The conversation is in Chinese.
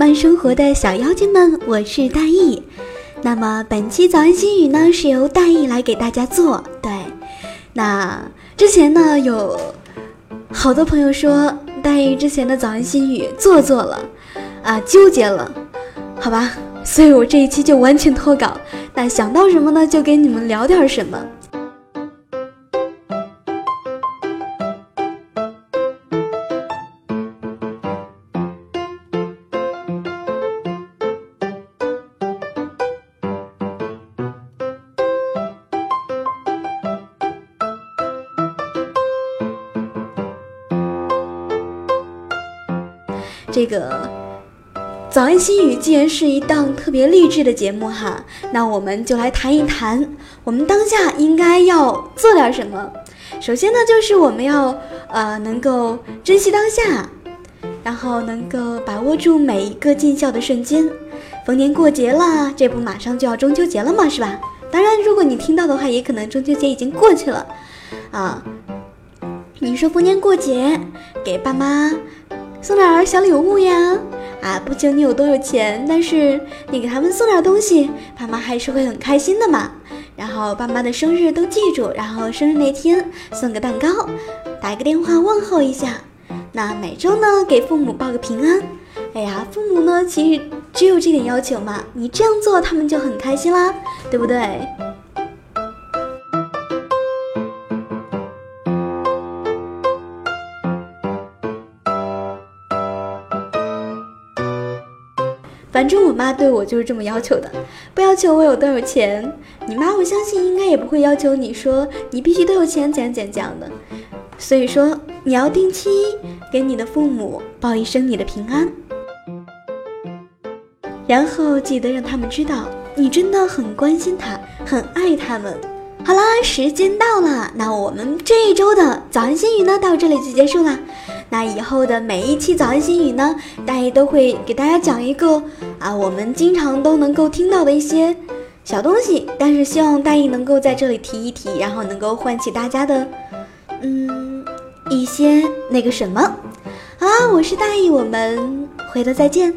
慢生活的小妖精们，我是大意。那么本期早安心语呢，是由大意来给大家做。对，那之前呢，有好多朋友说大意之前的早安心语做作了，啊，纠结了，好吧，所以我这一期就完全脱稿。那想到什么呢，就给你们聊点什么。这个早安心语既然是一档特别励志的节目哈，那我们就来谈一谈，我们当下应该要做点什么。首先呢，就是我们要呃能够珍惜当下，然后能够把握住每一个尽孝的瞬间。逢年过节啦，这不马上就要中秋节了嘛，是吧？当然，如果你听到的话，也可能中秋节已经过去了啊。你说逢年过节给爸妈。送点儿小礼物呀，啊，不求你有多有钱，但是你给他们送点东西，爸妈还是会很开心的嘛。然后爸妈的生日都记住，然后生日那天送个蛋糕，打一个电话问候一下。那每周呢给父母报个平安。哎呀，父母呢其实只有这点要求嘛，你这样做他们就很开心啦，对不对？反正我妈对我就是这么要求的，不要求我有多有钱。你妈我相信应该也不会要求你说你必须多有钱怎样怎样这样的。所以说你要定期给你的父母报一声你的平安，然后记得让他们知道你真的很关心他，很爱他们。好啦，时间到了，那我们这一周的早安心语呢到这里就结束了。那以后的每一期早安心语呢，大爷都会给大家讲一个啊，我们经常都能够听到的一些小东西，但是希望大爷能够在这里提一提，然后能够唤起大家的嗯一些那个什么。好啦，我是大爷，我们回头再见。